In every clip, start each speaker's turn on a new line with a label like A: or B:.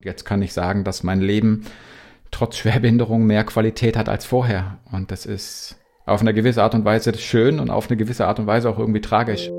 A: Jetzt kann ich sagen, dass mein Leben trotz Schwerbehinderung mehr Qualität hat als vorher. Und das ist auf eine gewisse Art und Weise schön und auf eine gewisse Art und Weise auch irgendwie tragisch.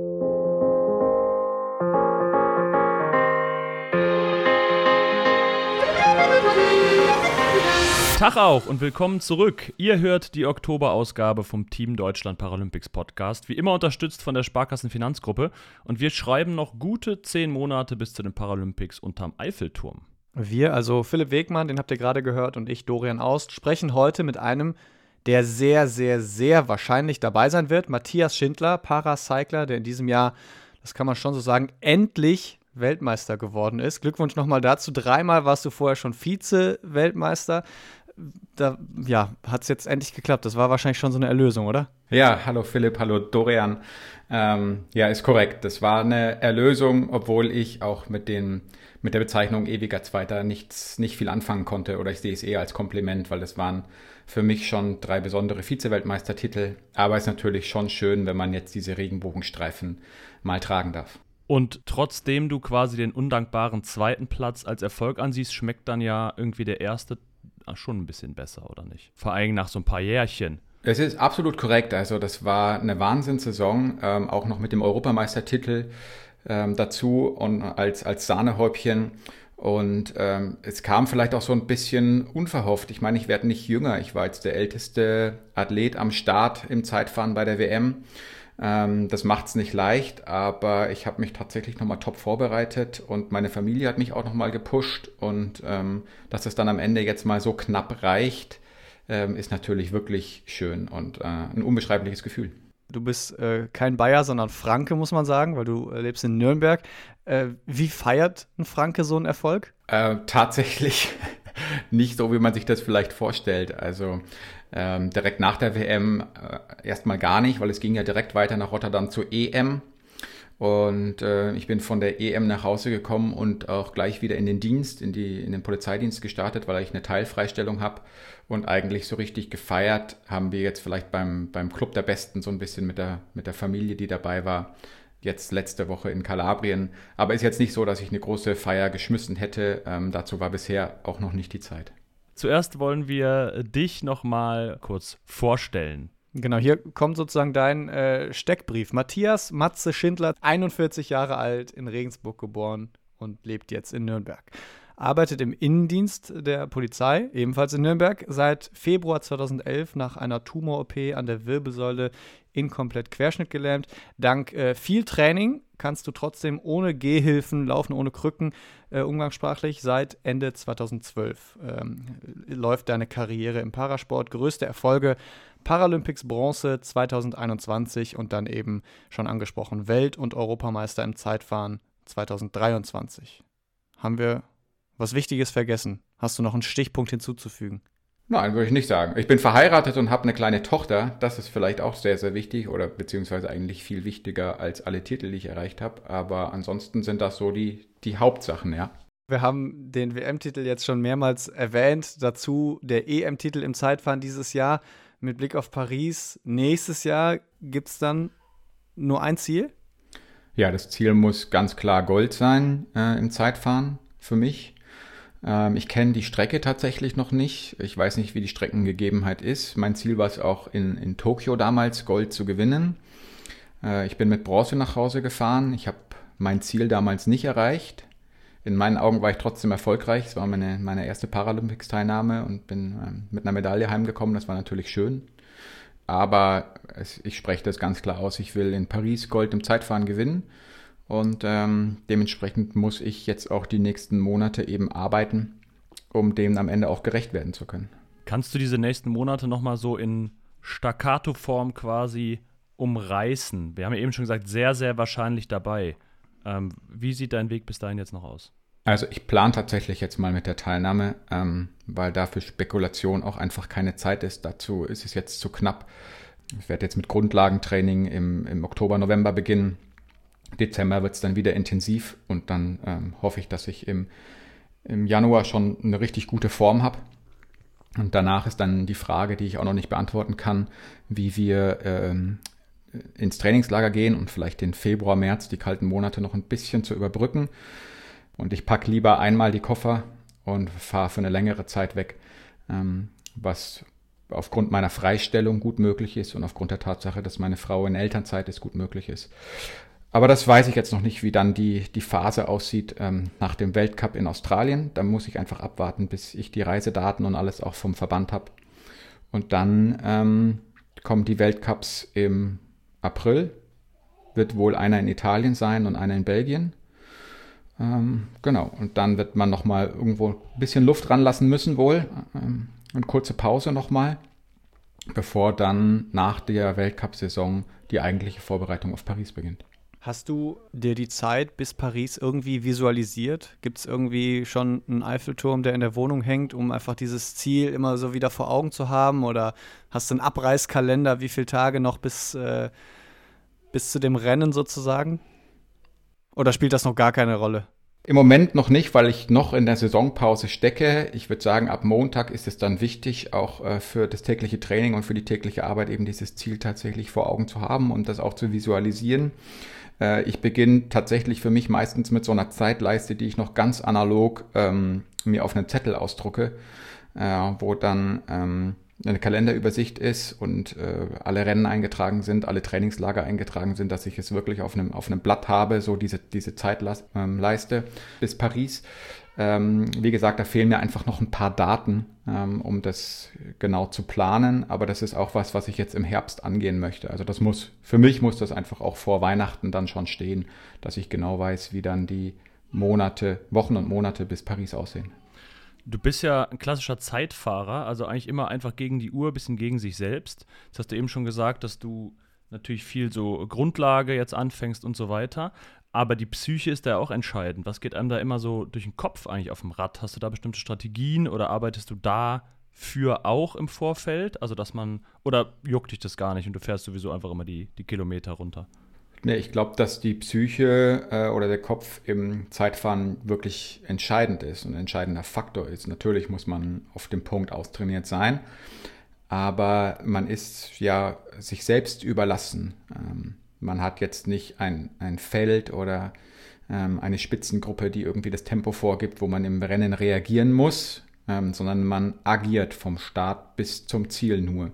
B: Tag auch und willkommen zurück. Ihr hört die Oktoberausgabe vom Team Deutschland Paralympics Podcast, wie immer unterstützt von der Sparkassen Finanzgruppe. Und wir schreiben noch gute zehn Monate bis zu den Paralympics unterm Eiffelturm.
C: Wir, also Philipp Wegmann, den habt ihr gerade gehört, und ich, Dorian Aust, sprechen heute mit einem, der sehr, sehr, sehr wahrscheinlich dabei sein wird. Matthias Schindler, Paracycler, der in diesem Jahr, das kann man schon so sagen, endlich Weltmeister geworden ist. Glückwunsch nochmal dazu. Dreimal warst du vorher schon Vize-Weltmeister da ja, hat es jetzt endlich geklappt. Das war wahrscheinlich schon so eine Erlösung, oder?
A: Ja, hallo Philipp, hallo Dorian. Ähm, ja, ist korrekt. Das war eine Erlösung, obwohl ich auch mit, den, mit der Bezeichnung ewiger Zweiter nichts, nicht viel anfangen konnte. Oder ich sehe es eher als Kompliment, weil das waren für mich schon drei besondere Vize-Weltmeistertitel. Aber es ist natürlich schon schön, wenn man jetzt diese Regenbogenstreifen mal tragen darf.
B: Und trotzdem du quasi den undankbaren zweiten Platz als Erfolg ansiehst, schmeckt dann ja irgendwie der erste schon ein bisschen besser, oder nicht? Vor allem nach so ein paar Jährchen.
A: Es ist absolut korrekt. Also das war eine Wahnsinnssaison, ähm, auch noch mit dem Europameistertitel ähm, dazu und als, als Sahnehäubchen. Und ähm, es kam vielleicht auch so ein bisschen unverhofft. Ich meine, ich werde nicht jünger. Ich war jetzt der älteste Athlet am Start im Zeitfahren bei der WM. Ähm, das macht es nicht leicht, aber ich habe mich tatsächlich nochmal top vorbereitet und meine Familie hat mich auch nochmal gepusht und ähm, dass es dann am Ende jetzt mal so knapp reicht, ähm, ist natürlich wirklich schön und äh, ein unbeschreibliches Gefühl.
C: Du bist äh, kein Bayer, sondern Franke, muss man sagen, weil du äh, lebst in Nürnberg. Äh, wie feiert ein Franke so einen Erfolg?
A: Äh, tatsächlich nicht so, wie man sich das vielleicht vorstellt. Also ähm, direkt nach der WM äh, erstmal gar nicht, weil es ging ja direkt weiter nach Rotterdam zur EM. Und äh, ich bin von der EM nach Hause gekommen und auch gleich wieder in den Dienst, in, die, in den Polizeidienst gestartet, weil ich eine Teilfreistellung habe. Und eigentlich so richtig gefeiert haben wir jetzt vielleicht beim, beim Club der Besten so ein bisschen mit der, mit der Familie, die dabei war. Jetzt letzte Woche in Kalabrien. Aber ist jetzt nicht so, dass ich eine große Feier geschmissen hätte. Ähm, dazu war bisher auch noch nicht die Zeit.
B: Zuerst wollen wir dich noch mal kurz vorstellen.
C: Genau, hier kommt sozusagen dein äh, Steckbrief. Matthias Matze Schindler, 41 Jahre alt, in Regensburg geboren und lebt jetzt in Nürnberg. Arbeitet im Innendienst der Polizei, ebenfalls in Nürnberg, seit Februar 2011 nach einer Tumor-OP an der Wirbelsäule inkomplett querschnittgelähmt. Dank äh, viel Training kannst du trotzdem ohne Gehhilfen laufen, ohne Krücken, äh, umgangssprachlich. Seit Ende 2012 ähm, läuft deine Karriere im Parasport. Größte Erfolge Paralympics Bronze 2021 und dann eben schon angesprochen Welt- und Europameister im Zeitfahren 2023. Haben wir was Wichtiges vergessen? Hast du noch einen Stichpunkt hinzuzufügen?
A: Nein, würde ich nicht sagen. Ich bin verheiratet und habe eine kleine Tochter. Das ist vielleicht auch sehr, sehr wichtig oder beziehungsweise eigentlich viel wichtiger als alle Titel, die ich erreicht habe. Aber ansonsten sind das so die, die Hauptsachen, ja.
C: Wir haben den WM-Titel jetzt schon mehrmals erwähnt. Dazu der EM-Titel im Zeitfahren dieses Jahr. Mit Blick auf Paris nächstes Jahr gibt es dann nur ein Ziel?
A: Ja, das Ziel muss ganz klar Gold sein äh, im Zeitfahren für mich. Ähm, ich kenne die Strecke tatsächlich noch nicht. Ich weiß nicht, wie die Streckengegebenheit ist. Mein Ziel war es auch in, in Tokio damals, Gold zu gewinnen. Äh, ich bin mit Bronze nach Hause gefahren. Ich habe mein Ziel damals nicht erreicht. In meinen Augen war ich trotzdem erfolgreich. Es war meine, meine erste Paralympics-Teilnahme und bin ähm, mit einer Medaille heimgekommen. Das war natürlich schön. Aber es, ich spreche das ganz klar aus. Ich will in Paris Gold im Zeitfahren gewinnen. Und ähm, dementsprechend muss ich jetzt auch die nächsten Monate eben arbeiten, um dem am Ende auch gerecht werden zu können.
B: Kannst du diese nächsten Monate nochmal so in Staccato-Form quasi umreißen? Wir haben ja eben schon gesagt, sehr, sehr wahrscheinlich dabei. Ähm, wie sieht dein Weg bis dahin jetzt noch aus?
A: Also ich plane tatsächlich jetzt mal mit der Teilnahme, ähm, weil dafür Spekulation auch einfach keine Zeit ist. Dazu ist es jetzt zu knapp. Ich werde jetzt mit Grundlagentraining im, im Oktober, November beginnen Dezember wird es dann wieder intensiv und dann ähm, hoffe ich, dass ich im, im Januar schon eine richtig gute Form habe. Und danach ist dann die Frage, die ich auch noch nicht beantworten kann, wie wir ähm, ins Trainingslager gehen und vielleicht den Februar, März, die kalten Monate noch ein bisschen zu überbrücken. Und ich packe lieber einmal die Koffer und fahre für eine längere Zeit weg, ähm, was aufgrund meiner Freistellung gut möglich ist und aufgrund der Tatsache, dass meine Frau in Elternzeit ist, gut möglich ist. Aber das weiß ich jetzt noch nicht, wie dann die, die Phase aussieht ähm, nach dem Weltcup in Australien. Da muss ich einfach abwarten, bis ich die Reisedaten und alles auch vom Verband habe. Und dann ähm, kommen die Weltcups im April. Wird wohl einer in Italien sein und einer in Belgien. Ähm, genau, und dann wird man nochmal irgendwo ein bisschen Luft ranlassen müssen wohl. Ähm, eine kurze Pause nochmal, bevor dann nach der Weltcup-Saison die eigentliche Vorbereitung auf Paris beginnt.
C: Hast du dir die Zeit bis Paris irgendwie visualisiert? Gibt es irgendwie schon einen Eiffelturm, der in der Wohnung hängt, um einfach dieses Ziel immer so wieder vor Augen zu haben? Oder hast du einen Abreißkalender, wie viele Tage noch bis, äh, bis zu dem Rennen sozusagen? Oder spielt das noch gar keine Rolle?
A: Im Moment noch nicht, weil ich noch in der Saisonpause stecke. Ich würde sagen, ab Montag ist es dann wichtig, auch äh, für das tägliche Training und für die tägliche Arbeit eben dieses Ziel tatsächlich vor Augen zu haben und das auch zu visualisieren. Äh, ich beginne tatsächlich für mich meistens mit so einer Zeitleiste, die ich noch ganz analog ähm, mir auf einen Zettel ausdrucke, äh, wo dann ähm, eine Kalenderübersicht ist und äh, alle Rennen eingetragen sind, alle Trainingslager eingetragen sind, dass ich es wirklich auf einem, auf einem Blatt habe, so diese, diese Zeitleiste ähm, bis Paris. Ähm, wie gesagt, da fehlen mir einfach noch ein paar Daten, ähm, um das genau zu planen, aber das ist auch was, was ich jetzt im Herbst angehen möchte. Also das muss, für mich muss das einfach auch vor Weihnachten dann schon stehen, dass ich genau weiß, wie dann die Monate, Wochen und Monate bis Paris aussehen.
B: Du bist ja ein klassischer Zeitfahrer, also eigentlich immer einfach gegen die Uhr, ein bisschen gegen sich selbst. Das hast du eben schon gesagt, dass du natürlich viel so Grundlage jetzt anfängst und so weiter. Aber die Psyche ist da auch entscheidend. Was geht einem da immer so durch den Kopf eigentlich auf dem Rad? Hast du da bestimmte Strategien oder arbeitest du dafür auch im Vorfeld? Also, dass man, oder juckt dich das gar nicht und du fährst sowieso einfach immer die, die Kilometer runter?
A: Nee, ich glaube, dass die Psyche äh, oder der Kopf im Zeitfahren wirklich entscheidend ist und ein entscheidender Faktor ist. Natürlich muss man auf dem Punkt austrainiert sein, aber man ist ja sich selbst überlassen. Ähm, man hat jetzt nicht ein, ein Feld oder ähm, eine Spitzengruppe, die irgendwie das Tempo vorgibt, wo man im Rennen reagieren muss, ähm, sondern man agiert vom Start bis zum Ziel nur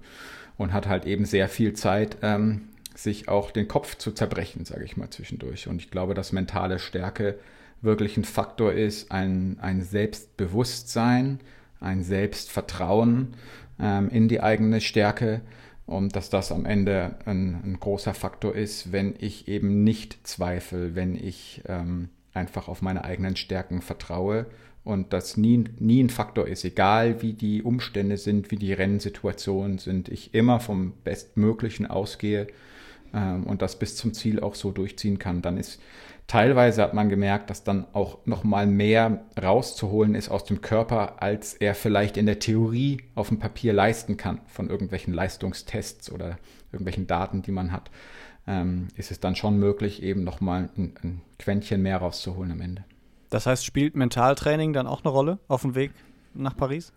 A: und hat halt eben sehr viel Zeit, ähm, sich auch den Kopf zu zerbrechen, sage ich mal zwischendurch. Und ich glaube, dass mentale Stärke wirklich ein Faktor ist, ein, ein Selbstbewusstsein, ein Selbstvertrauen ähm, in die eigene Stärke und dass das am Ende ein, ein großer Faktor ist, wenn ich eben nicht zweifle, wenn ich ähm, einfach auf meine eigenen Stärken vertraue und das nie, nie ein Faktor ist, egal wie die Umstände sind, wie die Rennsituationen sind, ich immer vom Bestmöglichen ausgehe ähm, und das bis zum Ziel auch so durchziehen kann, dann ist teilweise hat man gemerkt, dass dann auch noch mal mehr rauszuholen ist aus dem Körper, als er vielleicht in der Theorie auf dem Papier leisten kann von irgendwelchen Leistungstests oder irgendwelchen Daten, die man hat. Ähm, ist es dann schon möglich, eben noch mal ein, ein Quäntchen mehr rauszuholen am Ende.
C: Das heißt, spielt Mentaltraining dann auch eine Rolle auf dem Weg nach Paris?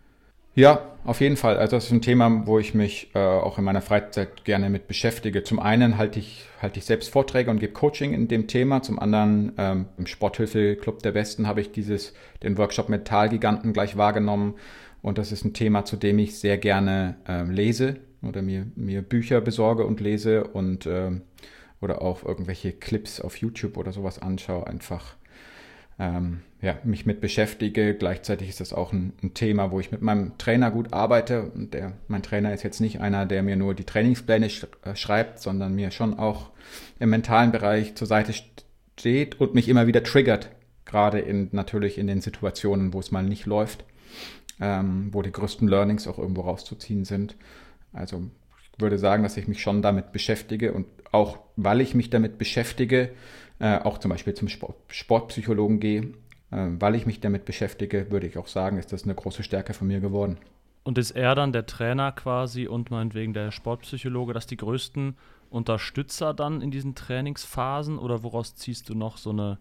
A: Ja, auf jeden Fall. Also das ist ein Thema, wo ich mich äh, auch in meiner Freizeit gerne mit beschäftige. Zum einen halte ich, halte ich selbst Vorträge und gebe Coaching in dem Thema. Zum anderen ähm, im Sporthilfe-Club der Besten habe ich dieses, den Workshop Metallgiganten gleich wahrgenommen. Und das ist ein Thema, zu dem ich sehr gerne äh, lese oder mir, mir Bücher besorge und lese und äh, oder auch irgendwelche Clips auf YouTube oder sowas anschaue. Einfach ähm, ja, mich mit beschäftige. Gleichzeitig ist das auch ein, ein, Thema, wo ich mit meinem Trainer gut arbeite. Und der, mein Trainer ist jetzt nicht einer, der mir nur die Trainingspläne sch äh, schreibt, sondern mir schon auch im mentalen Bereich zur Seite steht und mich immer wieder triggert. Gerade in, natürlich in den Situationen, wo es mal nicht läuft, ähm, wo die größten Learnings auch irgendwo rauszuziehen sind. Also ich würde sagen, dass ich mich schon damit beschäftige und auch weil ich mich damit beschäftige, äh, auch zum Beispiel zum Sport, Sportpsychologen gehe, äh, weil ich mich damit beschäftige, würde ich auch sagen, ist das eine große Stärke von mir geworden.
B: Und ist er dann der Trainer quasi und meinetwegen der Sportpsychologe, dass die größten Unterstützer dann in diesen Trainingsphasen oder woraus ziehst du noch so eine,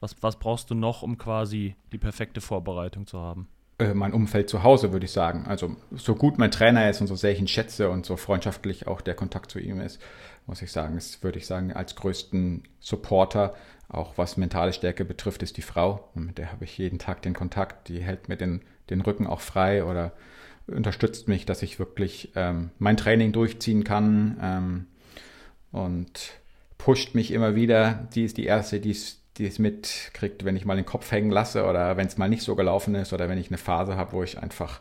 B: was, was brauchst du noch, um quasi die perfekte Vorbereitung zu haben?
A: Äh, mein Umfeld zu Hause, würde ich sagen. Also so gut mein Trainer ist und so sehr ich ihn schätze und so freundschaftlich auch der Kontakt zu ihm ist, muss ich sagen, ist, würde ich sagen, als größten Supporter Auch was mentale Stärke betrifft, ist die Frau. Und mit der habe ich jeden Tag den Kontakt. Die hält mir den, den Rücken auch frei oder unterstützt mich, dass ich wirklich ähm, mein Training durchziehen kann ähm, und pusht mich immer wieder. Die ist die Erste, die es, die es mitkriegt, wenn ich mal den Kopf hängen lasse oder wenn es mal nicht so gelaufen ist oder wenn ich eine Phase habe, wo ich einfach,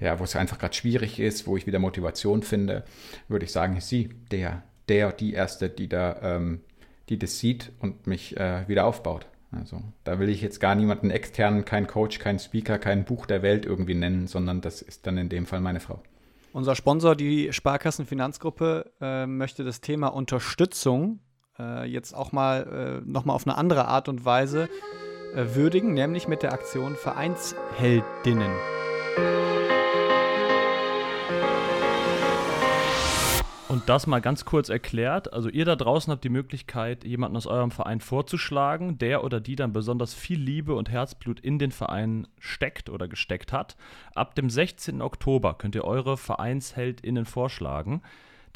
A: ja, wo es einfach gerade schwierig ist, wo ich wieder Motivation finde, würde ich sagen, ist sie der, der, die Erste, die da, ähm, die das sieht und mich äh, wieder aufbaut. Also da will ich jetzt gar niemanden externen, keinen Coach, keinen Speaker, kein Buch der Welt irgendwie nennen, sondern das ist dann in dem Fall meine Frau.
C: Unser Sponsor, die Sparkassenfinanzgruppe, äh, möchte das Thema Unterstützung äh, jetzt auch mal äh, nochmal auf eine andere Art und Weise äh, würdigen, nämlich mit der Aktion Vereinsheldinnen.
B: Das mal ganz kurz erklärt. Also ihr da draußen habt die Möglichkeit, jemanden aus eurem Verein vorzuschlagen, der oder die dann besonders viel Liebe und Herzblut in den Verein steckt oder gesteckt hat. Ab dem 16. Oktober könnt ihr eure VereinsheldInnen vorschlagen.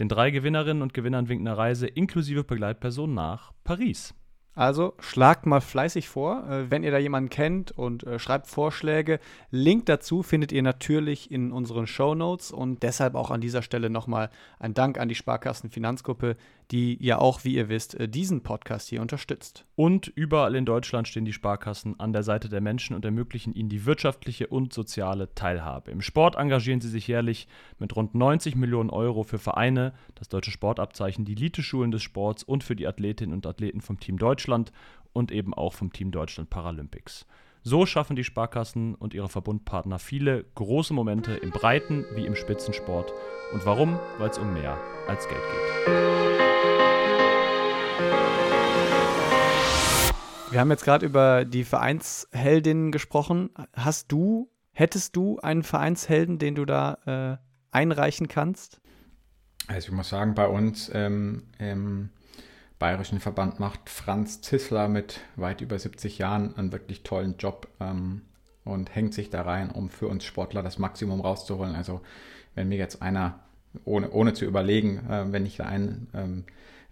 B: Den drei Gewinnerinnen und Gewinnern winkt eine Reise inklusive Begleitperson nach Paris.
C: Also schlagt mal fleißig vor, äh, wenn ihr da jemanden kennt und äh, schreibt Vorschläge. Link dazu findet ihr natürlich in unseren Show Notes und deshalb auch an dieser Stelle nochmal ein Dank an die Sparkassen Finanzgruppe, die ja auch, wie ihr wisst, äh, diesen Podcast hier unterstützt.
B: Und überall in Deutschland stehen die Sparkassen an der Seite der Menschen und ermöglichen ihnen die wirtschaftliche und soziale Teilhabe. Im Sport engagieren sie sich jährlich mit rund 90 Millionen Euro für Vereine, das deutsche Sportabzeichen, die Elite-Schulen des Sports und für die Athletinnen und Athleten vom Team Deutschland und eben auch vom Team Deutschland Paralympics. So schaffen die Sparkassen und ihre Verbundpartner viele große Momente im Breiten wie im Spitzensport. Und warum? Weil es um mehr als Geld geht.
C: Wir haben jetzt gerade über die Vereinsheldinnen gesprochen. Hast du, hättest du einen Vereinshelden, den du da äh, einreichen kannst?
A: Also ich muss sagen, bei uns ähm, im Bayerischen Verband macht Franz Zissler mit weit über 70 Jahren einen wirklich tollen Job ähm, und hängt sich da rein, um für uns Sportler das Maximum rauszuholen. Also wenn mir jetzt einer, ohne, ohne zu überlegen, äh, wenn ich da einen ähm,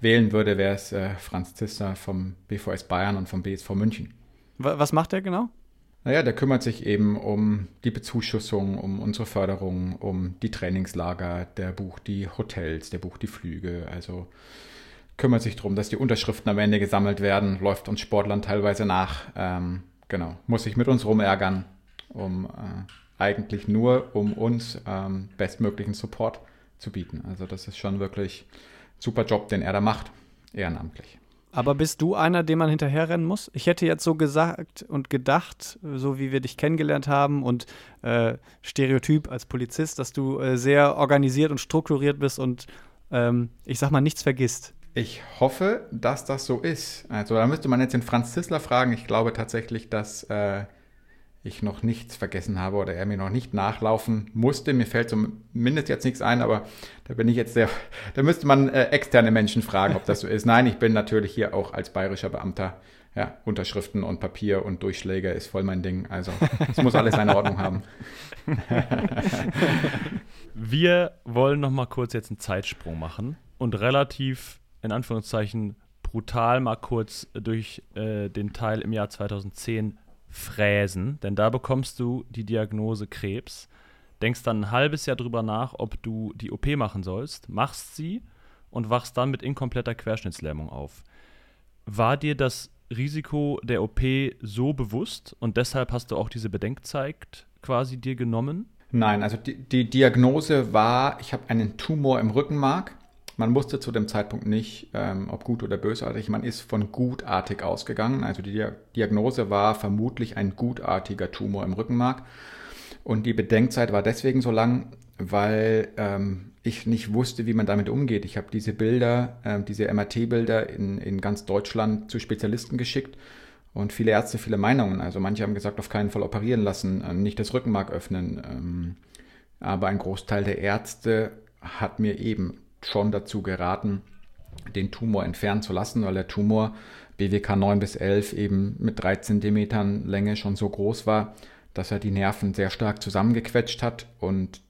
A: wählen würde, wäre es äh, Franz Zissler vom BVS Bayern und vom BSV München.
C: Was macht der genau?
A: Naja, der kümmert sich eben um die Bezuschussung, um unsere Förderung, um die Trainingslager, der bucht die Hotels, der bucht die Flüge, also kümmert sich darum, dass die Unterschriften am Ende gesammelt werden, läuft uns Sportlern teilweise nach, ähm, genau, muss sich mit uns rumärgern, um äh, eigentlich nur, um uns ähm, bestmöglichen Support zu bieten. Also das ist schon wirklich super Job, den er da macht, ehrenamtlich.
C: Aber bist du einer, dem man hinterherrennen muss? Ich hätte jetzt so gesagt und gedacht, so wie wir dich kennengelernt haben und äh, Stereotyp als Polizist, dass du äh, sehr organisiert und strukturiert bist und ähm, ich sag mal nichts vergisst.
A: Ich hoffe, dass das so ist. Also da müsste man jetzt den Franz Zissler fragen. Ich glaube tatsächlich, dass äh, ich noch nichts vergessen habe oder er mir noch nicht nachlaufen musste. Mir fällt zumindest jetzt nichts ein, aber da bin ich jetzt sehr, da müsste man äh, externe Menschen fragen, ob das so ist. Nein, ich bin natürlich hier auch als bayerischer Beamter. Ja, Unterschriften und Papier und Durchschläge ist voll mein Ding. Also es muss alles seine Ordnung haben.
B: Wir wollen noch mal kurz jetzt einen Zeitsprung machen und relativ in Anführungszeichen brutal mal kurz durch äh, den Teil im Jahr 2010 fräsen, denn da bekommst du die Diagnose Krebs, denkst dann ein halbes Jahr drüber nach, ob du die OP machen sollst, machst sie und wachst dann mit inkompletter Querschnittslähmung auf. War dir das Risiko der OP so bewusst und deshalb hast du auch diese Bedenkzeit quasi dir genommen?
A: Nein, also die, die Diagnose war, ich habe einen Tumor im Rückenmark man wusste zu dem Zeitpunkt nicht, ähm, ob gut oder bösartig. Man ist von gutartig ausgegangen. Also die Diagnose war vermutlich ein gutartiger Tumor im Rückenmark. Und die Bedenkzeit war deswegen so lang, weil ähm, ich nicht wusste, wie man damit umgeht. Ich habe diese Bilder, äh, diese MRT-Bilder in, in ganz Deutschland zu Spezialisten geschickt und viele Ärzte, viele Meinungen. Also manche haben gesagt, auf keinen Fall operieren lassen, äh, nicht das Rückenmark öffnen. Ähm, aber ein Großteil der Ärzte hat mir eben schon dazu geraten, den Tumor entfernen zu lassen, weil der Tumor BWK 9 bis 11 eben mit 3 cm Länge schon so groß war, dass er die Nerven sehr stark zusammengequetscht hat und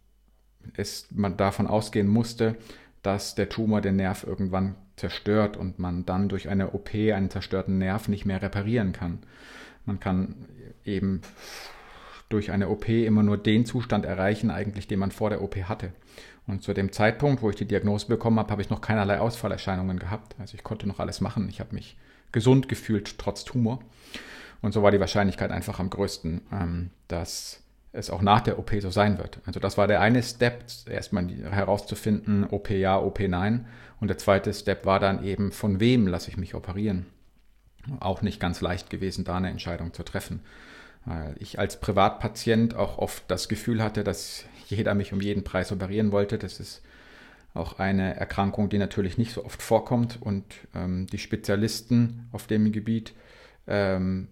A: es man davon ausgehen musste, dass der Tumor den Nerv irgendwann zerstört und man dann durch eine OP einen zerstörten Nerv nicht mehr reparieren kann. Man kann eben durch eine OP immer nur den Zustand erreichen, eigentlich, den man vor der OP hatte. Und zu dem Zeitpunkt, wo ich die Diagnose bekommen habe, habe ich noch keinerlei Ausfallerscheinungen gehabt. Also ich konnte noch alles machen. Ich habe mich gesund gefühlt, trotz Tumor. Und so war die Wahrscheinlichkeit einfach am größten, ähm, dass es auch nach der OP so sein wird. Also das war der eine Step, erstmal herauszufinden, OP ja, OP nein. Und der zweite Step war dann eben, von wem lasse ich mich operieren. Auch nicht ganz leicht gewesen, da eine Entscheidung zu treffen. Weil ich als Privatpatient auch oft das Gefühl hatte, dass jeder mich um jeden Preis operieren wollte. Das ist auch eine Erkrankung, die natürlich nicht so oft vorkommt und ähm, die Spezialisten auf dem Gebiet ähm,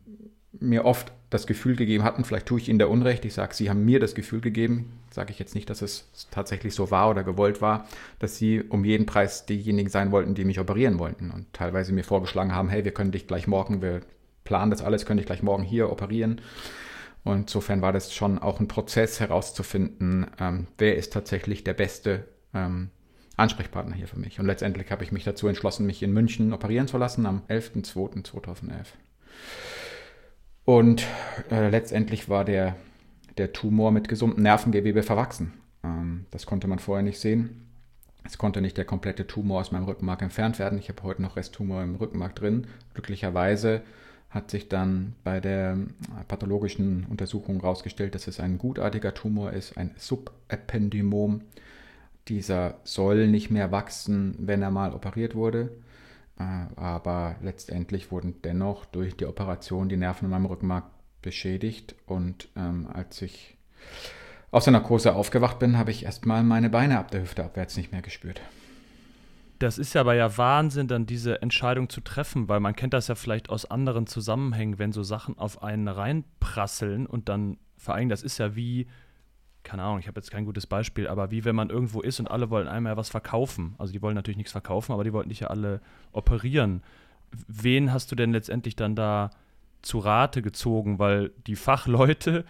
A: mir oft das Gefühl gegeben hatten, vielleicht tue ich ihnen da Unrecht, ich sage, sie haben mir das Gefühl gegeben, sage ich jetzt nicht, dass es tatsächlich so war oder gewollt war, dass sie um jeden Preis diejenigen sein wollten, die mich operieren wollten und teilweise mir vorgeschlagen haben, hey, wir können dich gleich morgen, wir planen das alles, können dich gleich morgen hier operieren. Und insofern war das schon auch ein Prozess herauszufinden, ähm, wer ist tatsächlich der beste ähm, Ansprechpartner hier für mich. Und letztendlich habe ich mich dazu entschlossen, mich in München operieren zu lassen am 11.02.2011. Und äh, letztendlich war der, der Tumor mit gesundem Nervengewebe verwachsen. Ähm, das konnte man vorher nicht sehen. Es konnte nicht der komplette Tumor aus meinem Rückenmark entfernt werden. Ich habe heute noch Resttumor im Rückenmark drin. Glücklicherweise hat sich dann bei der pathologischen Untersuchung herausgestellt, dass es ein gutartiger Tumor ist, ein Subependymom. Dieser soll nicht mehr wachsen, wenn er mal operiert wurde. Äh, aber letztendlich wurden dennoch durch die Operation die Nerven in meinem Rückenmark beschädigt. Und ähm, als ich aus der Narkose aufgewacht bin, habe ich erstmal meine Beine ab der Hüfte abwärts nicht mehr gespürt.
B: Das ist ja aber ja Wahnsinn, dann diese Entscheidung zu treffen, weil man kennt das ja vielleicht aus anderen Zusammenhängen, wenn so Sachen auf einen reinprasseln und dann, vor allem, das ist ja wie, keine Ahnung, ich habe jetzt kein gutes Beispiel, aber wie wenn man irgendwo ist und alle wollen einmal was verkaufen. Also die wollen natürlich nichts verkaufen, aber die wollten dich ja alle operieren. Wen hast du denn letztendlich dann da zu Rate gezogen? Weil die Fachleute,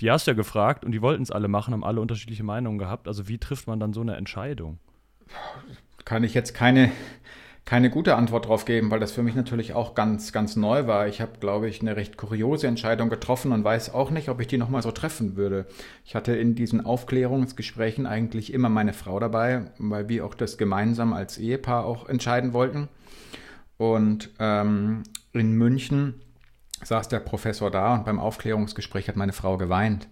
B: die hast du ja gefragt und die wollten es alle machen, haben alle unterschiedliche Meinungen gehabt. Also wie trifft man dann so eine Entscheidung?
A: Kann ich jetzt keine keine gute Antwort darauf geben, weil das für mich natürlich auch ganz, ganz neu war. Ich habe, glaube ich, eine recht kuriose Entscheidung getroffen und weiß auch nicht, ob ich die nochmal so treffen würde. Ich hatte in diesen Aufklärungsgesprächen eigentlich immer meine Frau dabei, weil wir auch das gemeinsam als Ehepaar auch entscheiden wollten. Und ähm, in München saß der Professor da und beim Aufklärungsgespräch hat meine Frau geweint.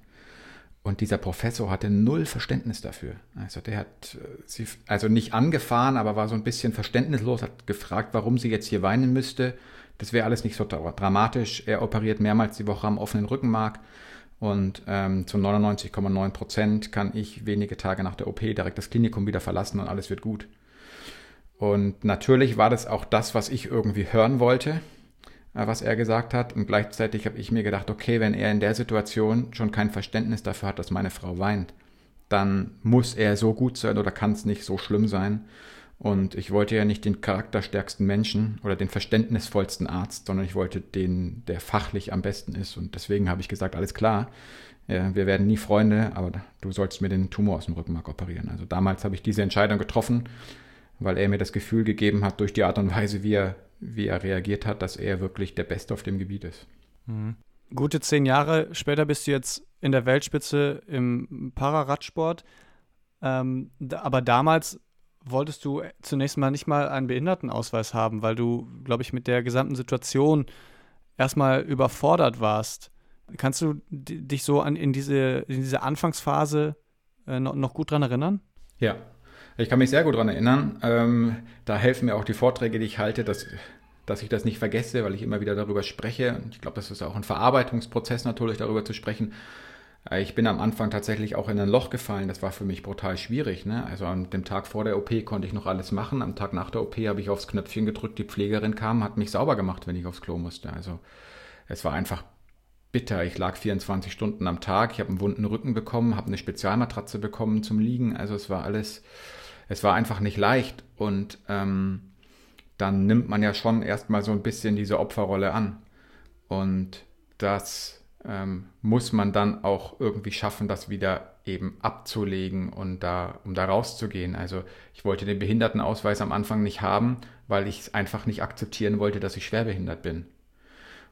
A: Und dieser Professor hatte null Verständnis dafür. Also der hat äh, sie also nicht angefahren, aber war so ein bisschen verständnislos, hat gefragt, warum sie jetzt hier weinen müsste. Das wäre alles nicht so dramatisch. Er operiert mehrmals die Woche am offenen Rückenmark und ähm, zu 99,9 Prozent kann ich wenige Tage nach der OP direkt das Klinikum wieder verlassen und alles wird gut. Und natürlich war das auch das, was ich irgendwie hören wollte. Äh, was er gesagt hat. Und gleichzeitig habe ich mir gedacht, okay, wenn er in der Situation schon kein Verständnis dafür hat, dass meine Frau weint, dann muss er so gut sein oder kann es nicht so schlimm sein. Und ich wollte ja nicht den charakterstärksten Menschen oder den verständnisvollsten Arzt, sondern ich wollte den, der fachlich am besten ist. Und deswegen habe ich gesagt, alles klar, wir werden nie Freunde, aber du sollst mir den Tumor aus dem Rückenmark operieren. Also damals habe ich diese Entscheidung getroffen, weil er mir das Gefühl gegeben hat, durch die Art und Weise, wie er wie er reagiert hat, dass er wirklich der Beste auf dem Gebiet ist.
C: Mhm. Gute zehn Jahre später bist du jetzt in der Weltspitze im Pararadsport. Ähm, aber damals wolltest du zunächst mal nicht mal einen Behindertenausweis haben, weil du, glaube ich, mit der gesamten Situation erstmal überfordert warst. Kannst du dich so an, in, diese, in diese Anfangsphase äh, noch, noch gut dran erinnern?
A: Ja, ich kann mich sehr gut daran erinnern. Ähm, da helfen mir auch die Vorträge, die ich halte, dass, dass ich das nicht vergesse, weil ich immer wieder darüber spreche. Ich glaube, das ist auch ein Verarbeitungsprozess natürlich, darüber zu sprechen. Äh, ich bin am Anfang tatsächlich auch in ein Loch gefallen. Das war für mich brutal schwierig. Ne? Also an dem Tag vor der OP konnte ich noch alles machen. Am Tag nach der OP habe ich aufs Knöpfchen gedrückt. Die Pflegerin kam, hat mich sauber gemacht, wenn ich aufs Klo musste. Also es war einfach bitter. Ich lag 24 Stunden am Tag. Ich habe einen wunden Rücken bekommen, habe eine Spezialmatratze bekommen zum Liegen. Also es war alles es war einfach nicht leicht und ähm, dann nimmt man ja schon erstmal so ein bisschen diese Opferrolle an. Und das ähm, muss man dann auch irgendwie schaffen, das wieder eben abzulegen und da, um da rauszugehen. Also ich wollte den Behindertenausweis am Anfang nicht haben, weil ich es einfach nicht akzeptieren wollte, dass ich schwerbehindert bin.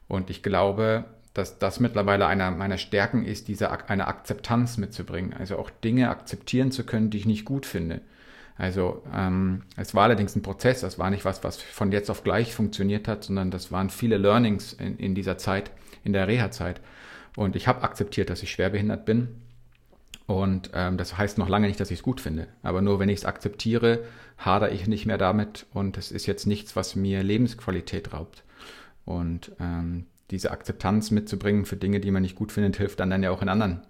A: Und ich glaube, dass das mittlerweile einer meiner Stärken ist, diese eine Akzeptanz mitzubringen. Also auch Dinge akzeptieren zu können, die ich nicht gut finde. Also ähm, es war allerdings ein Prozess, das war nicht was, was von jetzt auf gleich funktioniert hat, sondern das waren viele Learnings in, in dieser Zeit, in der Reha-Zeit. Und ich habe akzeptiert, dass ich schwerbehindert bin. Und ähm, das heißt noch lange nicht, dass ich es gut finde. Aber nur wenn ich es akzeptiere, hadere ich nicht mehr damit und es ist jetzt nichts, was mir Lebensqualität raubt. Und ähm, diese Akzeptanz mitzubringen für Dinge, die man nicht gut findet, hilft dann, dann ja auch in anderen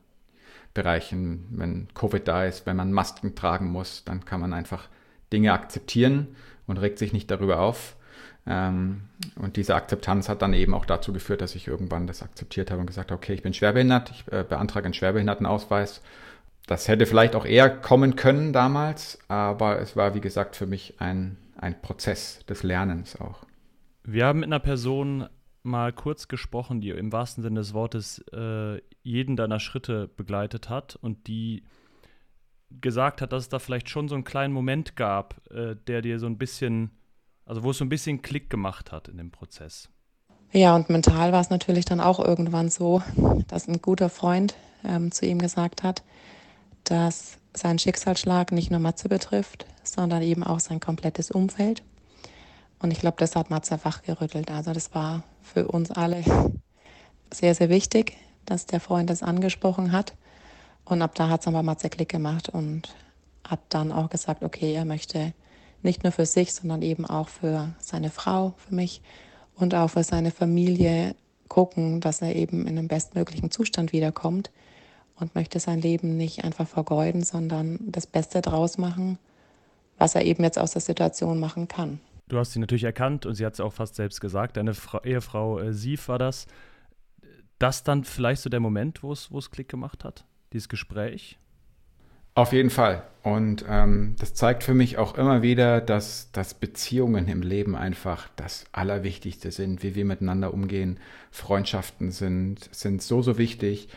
A: Bereichen. Wenn Covid da ist, wenn man Masken tragen muss, dann kann man einfach Dinge akzeptieren und regt sich nicht darüber auf. Ähm, und diese Akzeptanz hat dann eben auch dazu geführt, dass ich irgendwann das akzeptiert habe und gesagt habe, okay, ich bin schwerbehindert, ich äh, beantrage einen Schwerbehindertenausweis. Das hätte vielleicht auch eher kommen können damals, aber es war, wie gesagt, für mich ein, ein Prozess des Lernens auch.
B: Wir haben mit einer Person mal kurz gesprochen, die im wahrsten Sinne des Wortes äh, jeden deiner Schritte begleitet hat und die gesagt hat, dass es da vielleicht schon so einen kleinen Moment gab, äh, der dir so ein bisschen, also wo es so ein bisschen Klick gemacht hat in dem Prozess.
D: Ja, und mental war es natürlich dann auch irgendwann so, dass ein guter Freund ähm, zu ihm gesagt hat, dass sein Schicksalsschlag nicht nur Matze betrifft, sondern eben auch sein komplettes Umfeld. Und ich glaube, das hat Matze wachgerüttelt. Also das war für uns alle sehr, sehr wichtig, dass der Freund das angesprochen hat. Und ab da hat es aber Matze Klick gemacht und hat dann auch gesagt, okay, er möchte nicht nur für sich, sondern eben auch für seine Frau, für mich und auch für seine Familie gucken, dass er eben in einem bestmöglichen Zustand wiederkommt und möchte sein Leben nicht einfach vergeuden, sondern das Beste draus machen, was er eben jetzt aus der Situation machen kann.
B: Du hast sie natürlich erkannt und sie hat es auch fast selbst gesagt. Deine Fra Ehefrau äh, Sief war das. Das dann vielleicht so der Moment, wo es Klick gemacht hat? Dieses Gespräch?
A: Auf jeden Fall. Und ähm, das zeigt für mich auch immer wieder, dass, dass Beziehungen im Leben einfach das Allerwichtigste sind, wie wir miteinander umgehen. Freundschaften sind, sind so, so wichtig.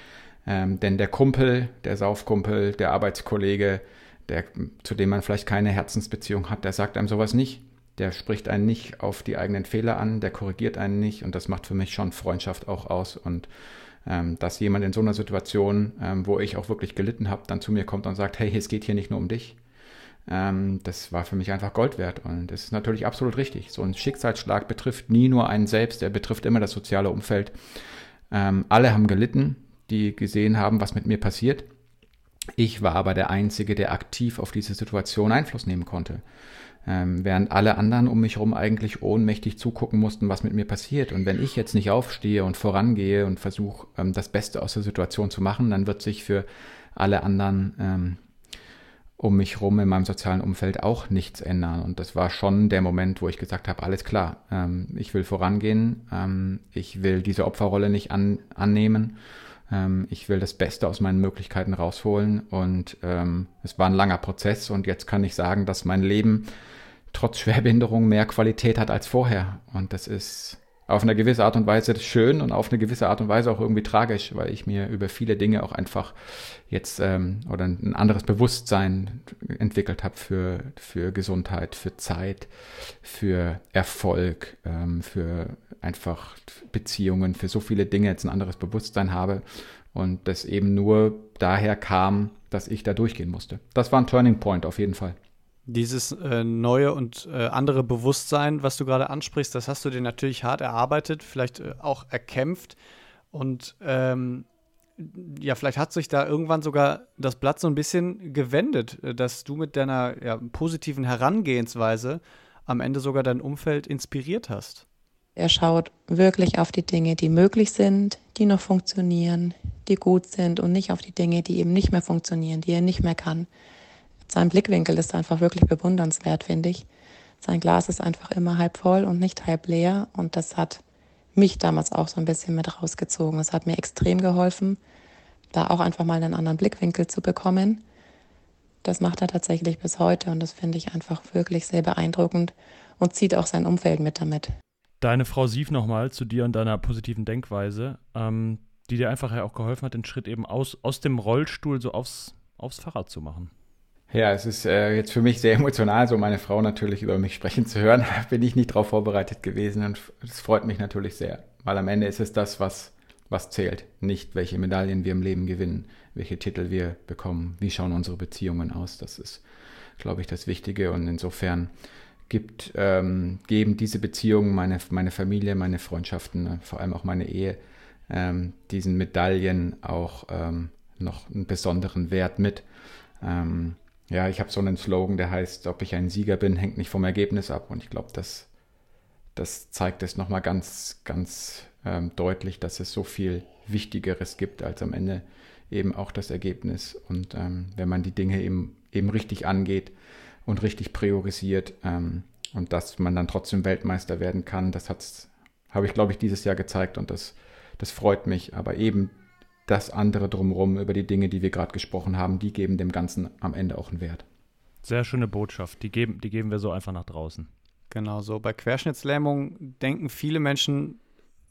A: Ähm, denn der Kumpel, der Saufkumpel, der Arbeitskollege, der, zu dem man vielleicht keine Herzensbeziehung hat, der sagt einem sowas nicht der spricht einen nicht auf die eigenen Fehler an, der korrigiert einen nicht und das macht für mich schon Freundschaft auch aus und ähm, dass jemand in so einer Situation, ähm, wo ich auch wirklich gelitten habe, dann zu mir kommt und sagt, hey, es geht hier nicht nur um dich, ähm, das war für mich einfach Gold wert und das ist natürlich absolut richtig. So ein Schicksalsschlag betrifft nie nur einen selbst, er betrifft immer das soziale Umfeld. Ähm, alle haben gelitten, die gesehen haben, was mit mir passiert. Ich war aber der Einzige, der aktiv auf diese Situation Einfluss nehmen konnte ähm, während alle anderen um mich herum eigentlich ohnmächtig zugucken mussten, was mit mir passiert. Und wenn ich jetzt nicht aufstehe und vorangehe und versuche, ähm, das Beste aus der Situation zu machen, dann wird sich für alle anderen ähm, um mich herum in meinem sozialen Umfeld auch nichts ändern. Und das war schon der Moment, wo ich gesagt habe, alles klar, ähm, ich will vorangehen, ähm, ich will diese Opferrolle nicht an, annehmen ähm, ich will das Beste aus meinen Möglichkeiten rausholen und ähm, es war ein langer Prozess und jetzt kann ich sagen, dass mein Leben trotz Schwerbehinderung mehr Qualität hat als vorher. Und das ist auf eine gewisse Art und Weise schön und auf eine gewisse Art und Weise auch irgendwie tragisch, weil ich mir über viele Dinge auch einfach jetzt ähm, oder ein anderes Bewusstsein entwickelt habe für, für Gesundheit, für Zeit, für Erfolg, ähm, für einfach Beziehungen, für so viele Dinge jetzt ein anderes Bewusstsein habe und das eben nur daher kam, dass ich da durchgehen musste. Das war ein Turning Point auf jeden Fall.
C: Dieses äh, neue und äh, andere Bewusstsein, was du gerade ansprichst, das hast du dir natürlich hart erarbeitet, vielleicht äh, auch erkämpft. Und ähm, ja, vielleicht hat sich da irgendwann sogar das Blatt so ein bisschen gewendet, äh, dass du mit deiner ja, positiven Herangehensweise am Ende sogar dein Umfeld inspiriert hast.
D: Er schaut wirklich auf die Dinge, die möglich sind, die noch funktionieren, die gut sind und nicht auf die Dinge, die eben nicht mehr funktionieren, die er nicht mehr kann sein Blickwinkel ist einfach wirklich bewundernswert, finde ich. Sein Glas ist einfach immer halb voll und nicht halb leer. Und das hat mich damals auch so ein bisschen mit rausgezogen. Es hat mir extrem geholfen, da auch einfach mal einen anderen Blickwinkel zu bekommen. Das macht er tatsächlich bis heute und das finde ich einfach wirklich sehr beeindruckend und zieht auch sein Umfeld mit damit.
B: Deine Frau Sief nochmal zu dir und deiner positiven Denkweise. Ähm, Die dir einfach auch geholfen hat, den Schritt eben aus, aus dem Rollstuhl so aufs, aufs Fahrrad zu machen.
A: Ja, es ist äh, jetzt für mich sehr emotional, so meine Frau natürlich über mich sprechen zu hören. Bin ich nicht darauf vorbereitet gewesen und es freut mich natürlich sehr, weil am Ende ist es das, was, was zählt. Nicht, welche Medaillen wir im Leben gewinnen, welche Titel wir bekommen, wie schauen unsere Beziehungen aus. Das ist, glaube ich, das Wichtige und insofern gibt, ähm, geben diese Beziehungen, meine, meine Familie, meine Freundschaften, äh, vor allem auch meine Ehe, ähm, diesen Medaillen auch ähm, noch einen besonderen Wert mit. Ähm, ja, ich habe so einen Slogan, der heißt, ob ich ein Sieger bin, hängt nicht vom Ergebnis ab. Und ich glaube, das, das zeigt es nochmal ganz, ganz ähm, deutlich, dass es so viel Wichtigeres gibt als am Ende eben auch das Ergebnis. Und ähm, wenn man die Dinge eben, eben richtig angeht und richtig priorisiert ähm, und dass man dann trotzdem Weltmeister werden kann, das habe ich, glaube ich, dieses Jahr gezeigt und das, das freut mich. Aber eben das andere drumherum, über die Dinge, die wir gerade gesprochen haben, die geben dem Ganzen am Ende auch einen Wert.
B: Sehr schöne Botschaft. Die geben, die geben wir so einfach nach draußen.
C: Genau so. Bei Querschnittslähmung denken viele Menschen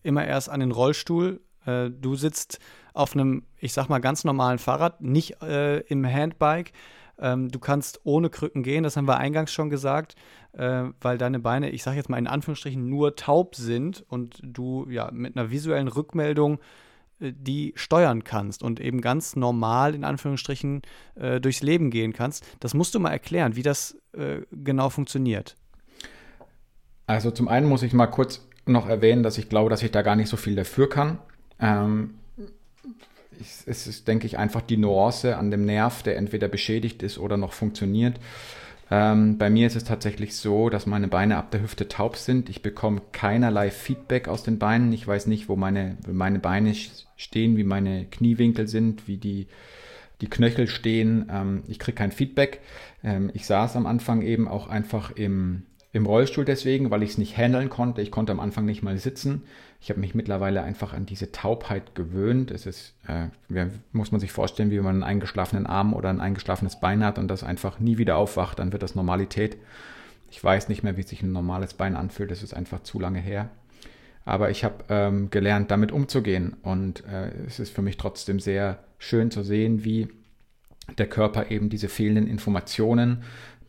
C: immer erst an den Rollstuhl. Äh, du sitzt auf einem, ich sag mal, ganz normalen Fahrrad, nicht äh, im Handbike. Ähm, du kannst ohne Krücken gehen, das haben wir eingangs schon gesagt, äh, weil deine Beine, ich sage jetzt mal in Anführungsstrichen, nur taub sind und du ja mit einer visuellen Rückmeldung äh, die steuern kannst und eben ganz normal in Anführungsstrichen äh, durchs Leben gehen kannst. Das musst du mal erklären, wie das äh, genau funktioniert.
A: Also zum einen muss ich mal kurz noch erwähnen, dass ich glaube, dass ich da gar nicht so viel dafür kann. Ähm, es ist, denke ich, einfach die Nuance an dem Nerv, der entweder beschädigt ist oder noch funktioniert. Ähm, bei mir ist es tatsächlich so, dass meine Beine ab der Hüfte taub sind. Ich bekomme keinerlei Feedback aus den Beinen. Ich weiß nicht, wo meine, meine Beine stehen, wie meine Kniewinkel sind, wie die, die Knöchel stehen. Ähm, ich kriege kein Feedback. Ähm, ich saß am Anfang eben auch einfach im, im Rollstuhl deswegen, weil ich es nicht handeln konnte. Ich konnte am Anfang nicht mal sitzen. Ich habe mich mittlerweile einfach an diese Taubheit gewöhnt. Es ist, äh, muss man sich vorstellen, wie man einen eingeschlafenen Arm oder ein eingeschlafenes Bein hat und das einfach nie wieder aufwacht, dann wird das Normalität. Ich weiß nicht mehr, wie sich ein normales Bein anfühlt. Das ist einfach zu lange her. Aber ich habe ähm, gelernt, damit umzugehen. Und äh, es ist für mich trotzdem sehr schön zu sehen, wie der Körper eben diese fehlenden Informationen,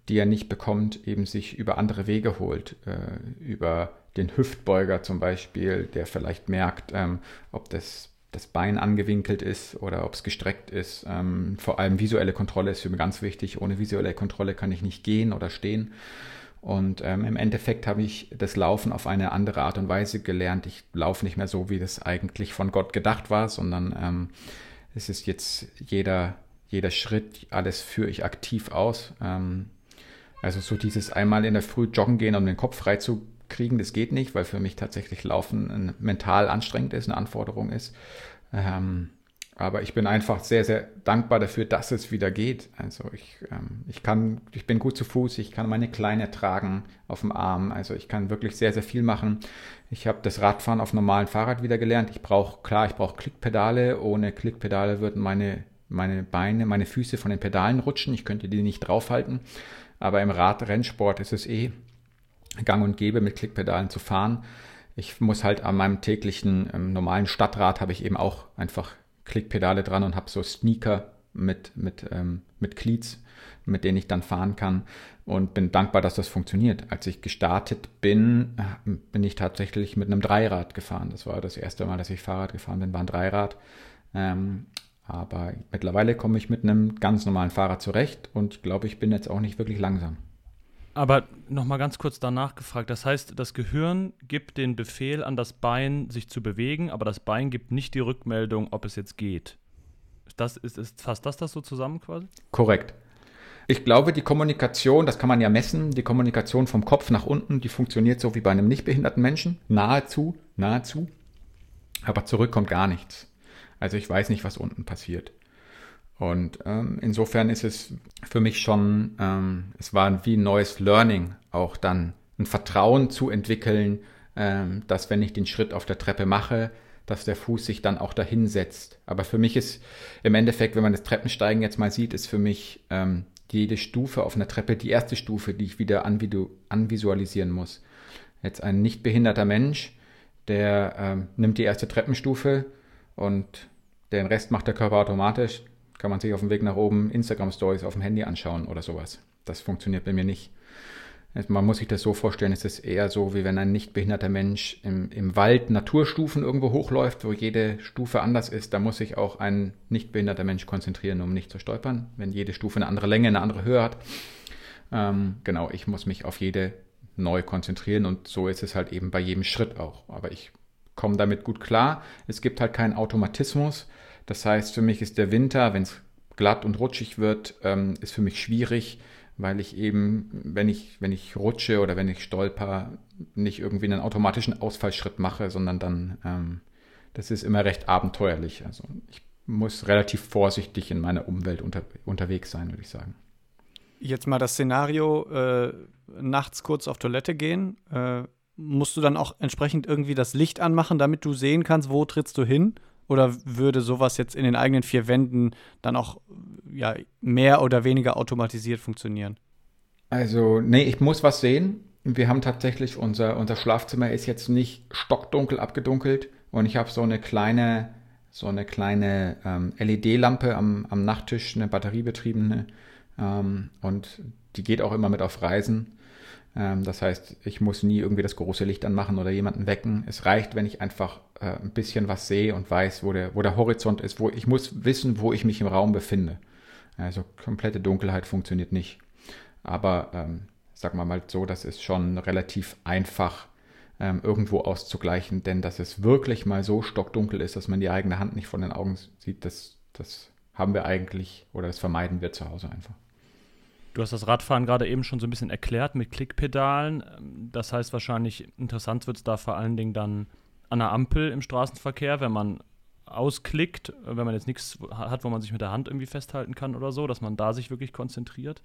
A: die er nicht bekommt, eben sich über andere Wege holt. Äh, über den Hüftbeuger zum Beispiel, der vielleicht merkt, ähm, ob das, das Bein angewinkelt ist oder ob es gestreckt ist. Ähm, vor allem visuelle Kontrolle ist für mich ganz wichtig. Ohne visuelle Kontrolle kann ich nicht gehen oder stehen. Und ähm, im Endeffekt habe ich das Laufen auf eine andere Art und Weise gelernt. Ich laufe nicht mehr so, wie das eigentlich von Gott gedacht war, sondern ähm, es ist jetzt jeder, jeder Schritt, alles führe ich aktiv aus. Ähm, also so dieses einmal in der Früh joggen gehen, um den Kopf frei zu kriegen, das geht nicht, weil für mich tatsächlich Laufen mental anstrengend ist, eine Anforderung ist. Ähm, aber ich bin einfach sehr, sehr dankbar dafür, dass es wieder geht. Also ich, ähm, ich kann, ich bin gut zu Fuß, ich kann meine Kleine tragen auf dem Arm. Also ich kann wirklich sehr, sehr viel machen. Ich habe das Radfahren auf normalen Fahrrad wieder gelernt. Ich brauche, klar, ich brauche Klickpedale. Ohne Klickpedale würden meine, meine Beine, meine Füße von den Pedalen rutschen. Ich könnte die nicht draufhalten. Aber im Radrennsport ist es eh gang und gäbe, mit Klickpedalen zu fahren. Ich muss halt an meinem täglichen ähm, normalen Stadtrad habe ich eben auch einfach Klickpedale dran und habe so Sneaker mit, mit, ähm, mit Cleats, mit denen ich dann fahren kann und bin dankbar, dass das funktioniert. Als ich gestartet bin, äh, bin ich tatsächlich mit einem Dreirad gefahren. Das war das erste Mal, dass ich Fahrrad gefahren bin, war ein Dreirad. Ähm, aber mittlerweile komme ich mit einem ganz normalen Fahrrad zurecht und glaube, ich bin jetzt auch nicht wirklich langsam.
B: Aber nochmal ganz kurz danach gefragt. Das heißt, das Gehirn gibt den Befehl an das Bein, sich zu bewegen, aber das Bein gibt nicht die Rückmeldung, ob es jetzt geht. Das ist, ist fasst das das so zusammen quasi?
A: Korrekt. Ich glaube, die Kommunikation, das kann man ja messen, die Kommunikation vom Kopf nach unten, die funktioniert so wie bei einem nicht behinderten Menschen. Nahezu, nahezu. Aber zurück kommt gar nichts. Also ich weiß nicht, was unten passiert. Und ähm, insofern ist es für mich schon, ähm, es war wie ein neues Learning, auch dann ein Vertrauen zu entwickeln, ähm, dass wenn ich den Schritt auf der Treppe mache, dass der Fuß sich dann auch dahin setzt. Aber für mich ist im Endeffekt, wenn man das Treppensteigen jetzt mal sieht, ist für mich ähm, jede Stufe auf einer Treppe die erste Stufe, die ich wieder anvisualisieren muss. Jetzt ein nicht behinderter Mensch, der ähm, nimmt die erste Treppenstufe und den Rest macht der Körper automatisch. Kann man sich auf dem Weg nach oben Instagram Stories auf dem Handy anschauen oder sowas. Das funktioniert bei mir nicht. Man muss sich das so vorstellen, es ist eher so, wie wenn ein nicht behinderter Mensch im, im Wald Naturstufen irgendwo hochläuft, wo jede Stufe anders ist. Da muss sich auch ein nicht behinderter Mensch konzentrieren, um nicht zu stolpern, wenn jede Stufe eine andere Länge, eine andere Höhe hat. Ähm, genau, ich muss mich auf jede neu konzentrieren und so ist es halt eben bei jedem Schritt auch. Aber ich komme damit gut klar. Es gibt halt keinen Automatismus. Das heißt, für mich ist der Winter, wenn es glatt und rutschig wird, ähm, ist für mich schwierig weil ich eben, wenn ich, wenn ich rutsche oder wenn ich stolper, nicht irgendwie einen automatischen Ausfallschritt mache, sondern dann, ähm, das ist immer recht abenteuerlich. Also ich muss relativ vorsichtig in meiner Umwelt unter, unterwegs sein, würde ich sagen.
C: Jetzt mal das Szenario, äh, nachts kurz auf Toilette gehen. Äh, musst du dann auch entsprechend irgendwie das Licht anmachen, damit du sehen kannst, wo trittst du hin? Oder würde sowas jetzt in den eigenen vier Wänden dann auch ja, mehr oder weniger automatisiert funktionieren?
A: Also, nee, ich muss was sehen. Wir haben tatsächlich, unser, unser Schlafzimmer ist jetzt nicht stockdunkel abgedunkelt und ich habe so eine kleine, so eine kleine ähm, LED-Lampe am, am Nachttisch, eine batteriebetriebene. Ähm, und die geht auch immer mit auf Reisen. Ähm, das heißt, ich muss nie irgendwie das große Licht anmachen oder jemanden wecken. Es reicht, wenn ich einfach äh, ein bisschen was sehe und weiß, wo der, wo der Horizont ist, wo ich muss wissen, wo ich mich im Raum befinde. Also komplette Dunkelheit funktioniert nicht. Aber ähm, sagen wir mal so, das ist schon relativ einfach ähm, irgendwo auszugleichen, denn dass es wirklich mal so stockdunkel ist, dass man die eigene Hand nicht von den Augen sieht, das, das haben wir eigentlich oder das vermeiden wir zu Hause einfach.
B: Du hast das Radfahren gerade eben schon so ein bisschen erklärt mit Klickpedalen. Das heißt wahrscheinlich, interessant wird es da vor allen Dingen dann an der Ampel im Straßenverkehr, wenn man ausklickt, wenn man jetzt nichts hat, wo man sich mit der Hand irgendwie festhalten kann oder so, dass man da sich wirklich konzentriert.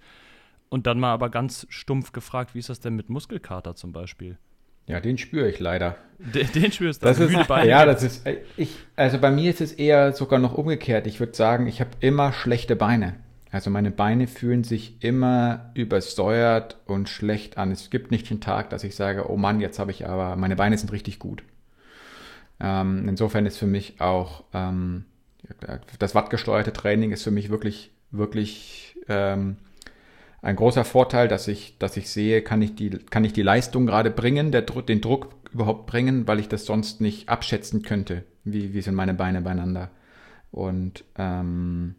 B: Und dann mal aber ganz stumpf gefragt, wie ist das denn mit Muskelkater zum Beispiel?
A: Ja, den spüre ich leider.
B: Den, den spürst du.
A: Das ist, ja, das ist, ich, also bei mir ist es eher sogar noch umgekehrt. Ich würde sagen, ich habe immer schlechte Beine. Also meine Beine fühlen sich immer übersäuert und schlecht an. Es gibt nicht den Tag, dass ich sage, oh Mann, jetzt habe ich aber, meine Beine sind richtig gut. Ähm, insofern ist für mich auch ähm, das wattgesteuerte Training ist für mich wirklich, wirklich ähm, ein großer Vorteil, dass ich, dass ich sehe, kann ich die, kann ich die Leistung gerade bringen, der, den Druck überhaupt bringen, weil ich das sonst nicht abschätzen könnte, wie, wie sind meine Beine beieinander. Und ähm,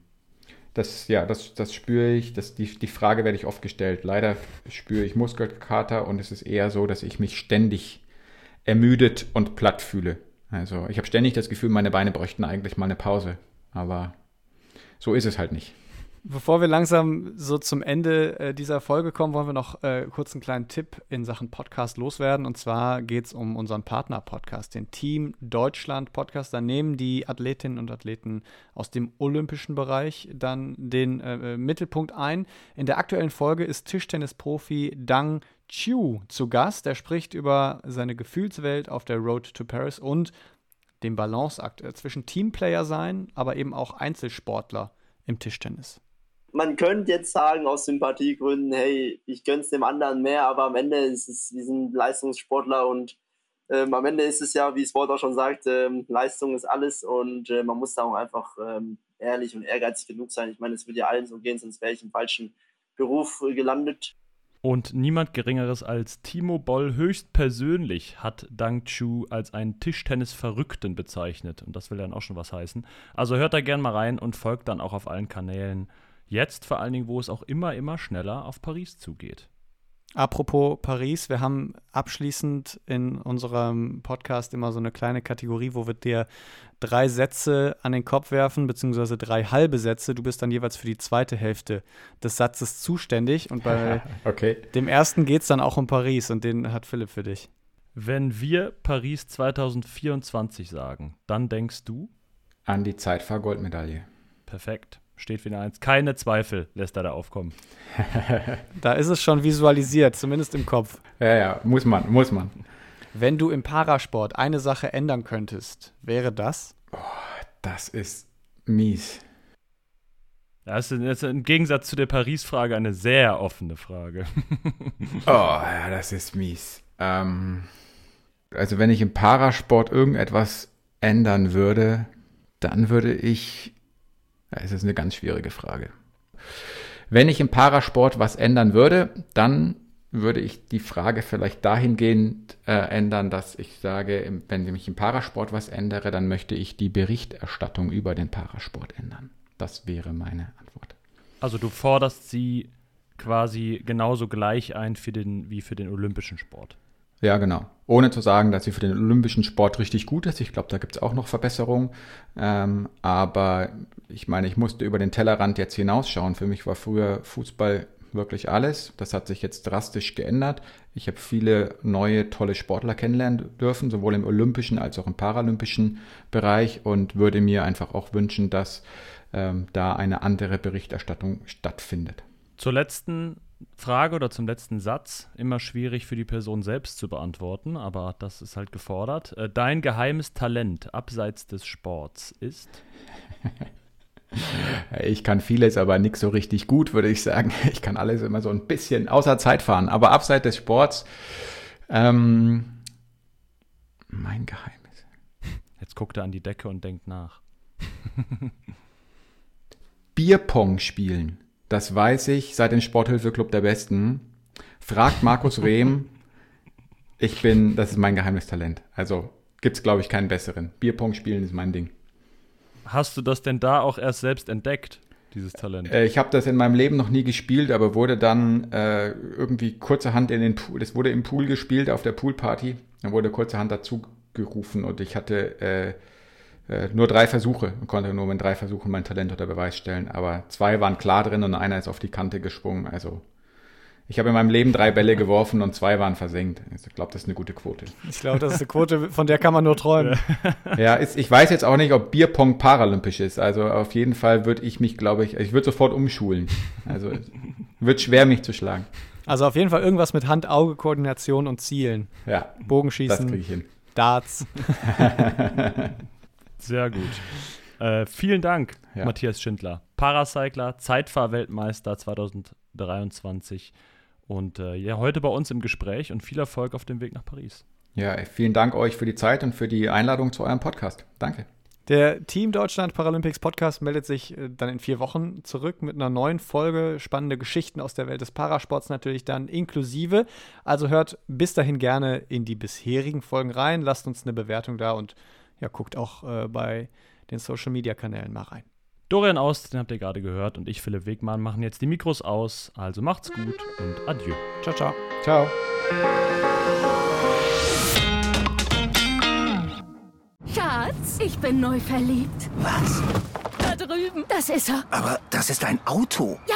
A: das, ja, das, das spüre ich. Das, die, die Frage werde ich oft gestellt. Leider spüre ich Muskelkater und es ist eher so, dass ich mich ständig ermüdet und platt fühle. Also ich habe ständig das Gefühl, meine Beine bräuchten eigentlich mal eine Pause. Aber so ist es halt nicht.
C: Bevor wir langsam so zum Ende äh, dieser Folge kommen, wollen wir noch äh, kurz einen kleinen Tipp in Sachen Podcast loswerden. Und zwar geht es um unseren Partner-Podcast, den Team Deutschland Podcast. Da nehmen die Athletinnen und Athleten aus dem olympischen Bereich dann den äh, äh Mittelpunkt ein. In der aktuellen Folge ist Tischtennis-Profi Dang Chiu zu Gast. Er spricht über seine Gefühlswelt auf der Road to Paris und den Balanceakt äh, zwischen Teamplayer sein, aber eben auch Einzelsportler im Tischtennis
E: man könnte jetzt sagen, aus Sympathiegründen, hey, ich gönn's dem anderen mehr, aber am Ende ist es, wir sind Leistungssportler und ähm, am Ende ist es ja, wie das Wort auch schon sagt, ähm, Leistung ist alles und äh, man muss da auch einfach ähm, ehrlich und ehrgeizig genug sein. Ich meine, es würde ja allen so gehen, sonst wäre ich im falschen Beruf äh, gelandet.
B: Und niemand Geringeres als Timo Boll höchstpersönlich hat Dang Chu als einen Tischtennis-Verrückten bezeichnet. Und das will dann auch schon was heißen. Also hört da gern mal rein und folgt dann auch auf allen Kanälen Jetzt vor allen Dingen, wo es auch immer, immer schneller auf Paris zugeht.
C: Apropos Paris, wir haben abschließend in unserem Podcast immer so eine kleine Kategorie, wo wir dir drei Sätze an den Kopf werfen, beziehungsweise drei halbe Sätze. Du bist dann jeweils für die zweite Hälfte des Satzes zuständig. Und bei okay. dem ersten geht es dann auch um Paris und den hat Philipp für dich.
B: Wenn wir Paris 2024 sagen, dann denkst du?
A: An die Zeitfahrgoldmedaille.
B: Perfekt steht wieder eins. Keine Zweifel lässt er da aufkommen.
C: da ist es schon visualisiert, zumindest im Kopf.
A: Ja, ja, muss man, muss man.
C: Wenn du im Parasport eine Sache ändern könntest, wäre das?
A: Oh, das ist mies.
B: Das ist im Gegensatz zu der Paris-Frage eine sehr offene Frage.
A: oh, ja, das ist mies. Ähm, also wenn ich im Parasport irgendetwas ändern würde, dann würde ich, es ist eine ganz schwierige Frage. Wenn ich im Parasport was ändern würde, dann würde ich die Frage vielleicht dahingehend äh, ändern, dass ich sage, wenn ich im Parasport was ändere, dann möchte ich die Berichterstattung über den Parasport ändern. Das wäre meine Antwort.
B: Also du forderst sie quasi genauso gleich ein für den, wie für den olympischen Sport.
A: Ja, genau. Ohne zu sagen, dass sie für den olympischen Sport richtig gut ist. Ich glaube, da gibt es auch noch Verbesserungen. Ähm, aber ich meine, ich musste über den Tellerrand jetzt hinausschauen. Für mich war früher Fußball wirklich alles. Das hat sich jetzt drastisch geändert. Ich habe viele neue, tolle Sportler kennenlernen dürfen, sowohl im olympischen als auch im paralympischen Bereich und würde mir einfach auch wünschen, dass ähm, da eine andere Berichterstattung stattfindet.
B: Zur letzten Frage oder zum letzten Satz, immer schwierig für die Person selbst zu beantworten, aber das ist halt gefordert. Äh, dein geheimes Talent abseits des Sports ist?
A: Ich kann vieles, aber nichts so richtig gut, würde ich sagen. Ich kann alles immer so ein bisschen außer Zeit fahren. Aber abseits des Sports, ähm, mein Geheimnis.
B: Jetzt guckt er an die Decke und denkt nach.
A: Bierpong spielen. Das weiß ich seit dem Sporthilfeclub der Besten. Fragt Markus Rehm. Ich bin, das ist mein Geheimnistalent. Also gibt es, glaube ich, keinen besseren. Bierpong spielen ist mein Ding.
B: Hast du das denn da auch erst selbst entdeckt, dieses Talent?
A: Äh, ich habe das in meinem Leben noch nie gespielt, aber wurde dann äh, irgendwie kurzerhand in den Pool, das wurde im Pool gespielt, auf der Poolparty. Dann wurde kurzerhand dazu gerufen und ich hatte äh, äh, nur drei Versuche und konnte nur mit drei Versuchen mein Talent unter Beweis stellen. Aber zwei waren klar drin und einer ist auf die Kante gesprungen. Also ich habe in meinem Leben drei Bälle geworfen und zwei waren versenkt. Ich glaube, das ist eine gute Quote.
C: Ich glaube, das ist eine Quote, von der kann man nur träumen.
A: ja, ist, ich weiß jetzt auch nicht, ob Bierpong paralympisch ist. Also auf jeden Fall würde ich mich, glaube ich, ich würde sofort umschulen. Also wird schwer, mich zu schlagen.
C: Also auf jeden Fall irgendwas mit Hand-Auge-Koordination und Zielen.
A: Ja.
C: Bogenschießen. Das kriege ich hin. Darts.
B: Sehr gut. Äh, vielen Dank, ja. Matthias Schindler. Paracycler, Zeitfahrweltmeister 2023 und äh, ja, heute bei uns im Gespräch und viel Erfolg auf dem Weg nach Paris.
A: Ja, vielen Dank euch für die Zeit und für die Einladung zu eurem Podcast. Danke.
C: Der Team Deutschland Paralympics Podcast meldet sich äh, dann in vier Wochen zurück mit einer neuen Folge. Spannende Geschichten aus der Welt des Parasports natürlich dann inklusive. Also hört bis dahin gerne in die bisherigen Folgen rein, lasst uns eine Bewertung da und ja, guckt auch äh, bei den Social Media Kanälen mal rein.
B: Dorian Aust, den habt ihr gerade gehört, und ich, Philipp Wegmann, machen jetzt die Mikros aus. Also macht's gut und adieu.
C: Ciao, ciao.
A: Ciao.
F: Schatz, ich bin neu verliebt.
G: Was?
F: Da drüben. Das ist er.
G: Aber das ist ein Auto.
F: Ja,